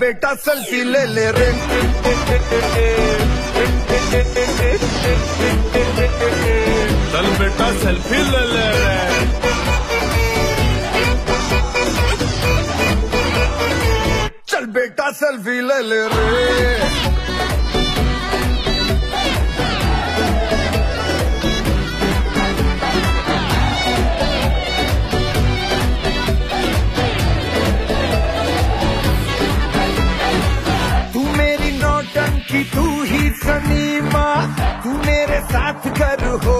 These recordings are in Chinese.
बेटा सेल्फी ले ले रे। चल बेटा सेल्फी ले ले रे। चल बेटा सेल्फी ले ले रे। साथ कर हो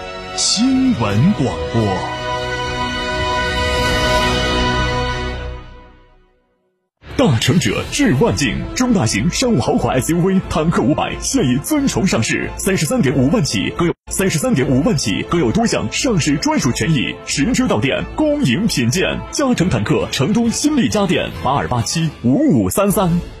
新闻广播。大成者至万境，中大型商务豪华 SUV 坦克五百现已尊崇上市，三十三点五万起，更有三十三点五万起，更有多项上市专属权益，实车到店，恭迎品鉴。嘉诚坦克成都新力家电八二八七五五三三。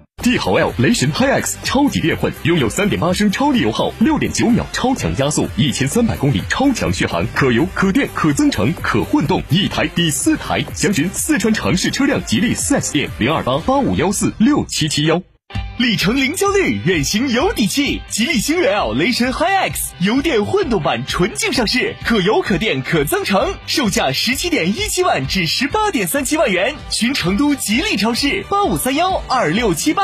帝豪 L 雷神 HiX 超级电混，拥有三点八升超低油耗，六点九秒超强加速，一千三百公里超强续航，可油可电可增程可混动，一台抵四台。详询四川城市车辆吉利四 S 店零二八八五幺四六七七幺。里程零焦虑，远行有底气。吉利星越 L 雷神 HiX 油电混动版纯净上市，可油可电可增程，售价十七点一七万至十八点三七万元。寻成都吉利超市八五三幺二六七八。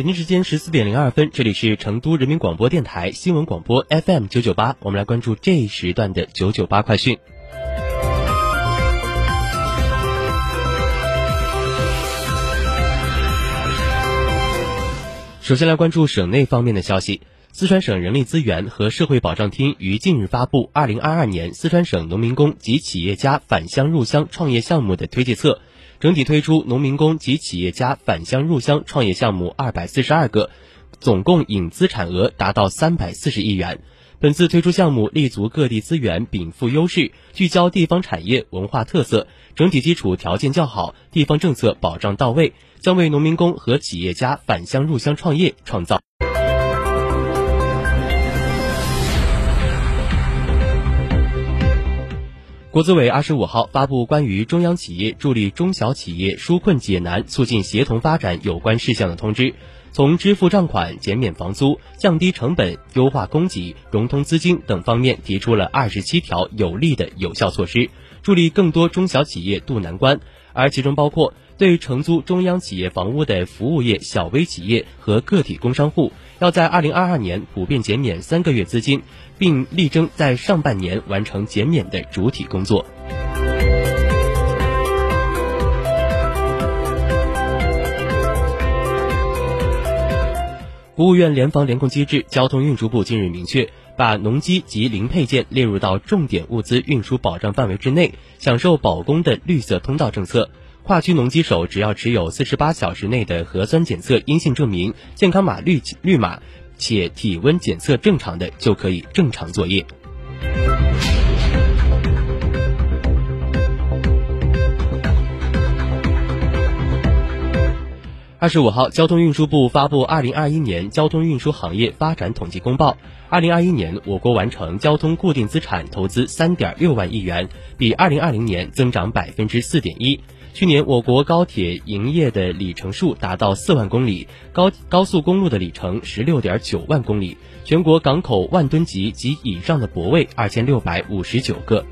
北京时间十四点零二分，这里是成都人民广播电台新闻广播 FM 九九八，我们来关注这一时段的九九八快讯。首先来关注省内方面的消息。四川省人力资源和社会保障厅于近日发布《二零二二年四川省农民工及企业家返乡入乡创业项目的推介册》，整体推出农民工及企业家返乡入乡创业项目二百四十二个，总共引资产额达到三百四十亿元。本次推出项目立足各地资源禀赋优势，聚焦地方产业文化特色，整体基础条件较好，地方政策保障到位，将为农民工和企业家返乡入乡创业创造。国资委二十五号发布关于中央企业助力中小企业纾困解难、促进协同发展有关事项的通知，从支付账款、减免房租、降低成本、优化供给、融通资金等方面提出了二十七条有力的有效措施，助力更多中小企业渡难关，而其中包括对承租中央企业房屋的服务业小微企业和个体工商户，要在二零二二年普遍减免三个月资金。并力争在上半年完成减免的主体工作。国务院联防联控机制交通运输部近日明确，把农机及零配件列入到重点物资运输保障范围之内，享受保供的绿色通道政策。跨区农机手只要持有四十八小时内的核酸检测阴性证明、健康码绿绿码，且体温检测正常的，就可以正常作业。二十五号，交通运输部发布《二零二一年交通运输行业发展统计公报》。二零二一年，我国完成交通固定资产投资三点六万亿元，比二零二零年增长百分之四点一。去年，我国高铁营业的里程数达到四万公里，高高速公路的里程十六点九万公里，全国港口万吨级及以上的泊位二千六百五十九个。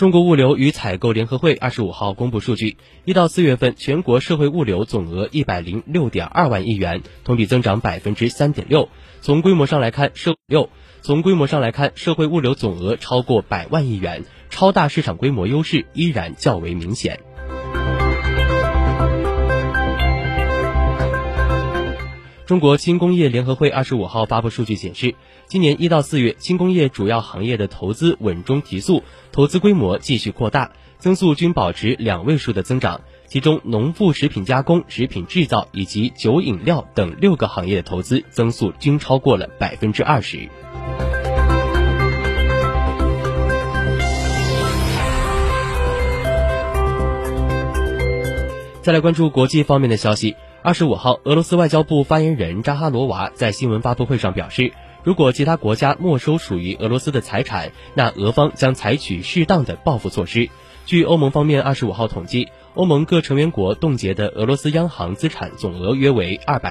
中国物流与采购联合会二十五号公布数据，一到四月份全国社会物流总额一百零六点二万亿元，同比增长百分之三点六。从规模上来看，社六从规模上来看，社会物流总额超过百万亿元，超大市场规模优势依然较为明显。中国轻工业联合会二十五号发布数据显示，今年一到四月，轻工业主要行业的投资稳中提速，投资规模继续扩大，增速均保持两位数的增长。其中，农副食品加工、食品制造以及酒饮料等六个行业的投资增速均超过了百分之二十。再来关注国际方面的消息。二十五号，俄罗斯外交部发言人扎哈罗娃在新闻发布会上表示，如果其他国家没收属于俄罗斯的财产，那俄方将采取适当的报复措施。据欧盟方面二十五号统计，欧盟各成员国冻结的俄罗斯央行资产总额约为二百。